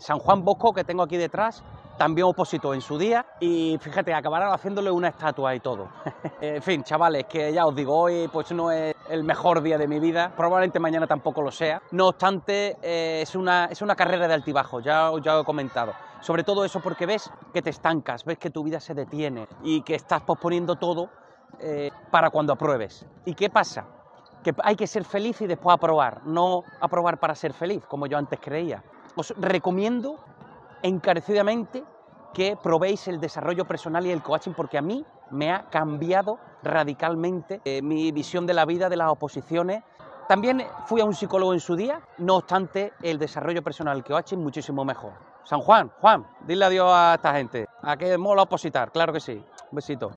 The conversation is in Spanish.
San Juan Bosco, que tengo aquí detrás, también opositó en su día y fíjate, acabaron haciéndole una estatua y todo. en fin, chavales, que ya os digo, hoy pues no es el mejor día de mi vida, probablemente mañana tampoco lo sea. No obstante, eh, es, una, es una carrera de altibajo, ya, ya he comentado. Sobre todo eso porque ves que te estancas, ves que tu vida se detiene y que estás posponiendo todo eh, para cuando apruebes. ¿Y qué pasa? Que hay que ser feliz y después aprobar, no aprobar para ser feliz, como yo antes creía. Os recomiendo encarecidamente que probéis el desarrollo personal y el coaching porque a mí me ha cambiado radicalmente eh, mi visión de la vida, de las oposiciones. También fui a un psicólogo en su día, no obstante el desarrollo personal el coaching muchísimo mejor. San Juan, Juan, dile adiós a esta gente. A que mola opositar, claro que sí. Un besito.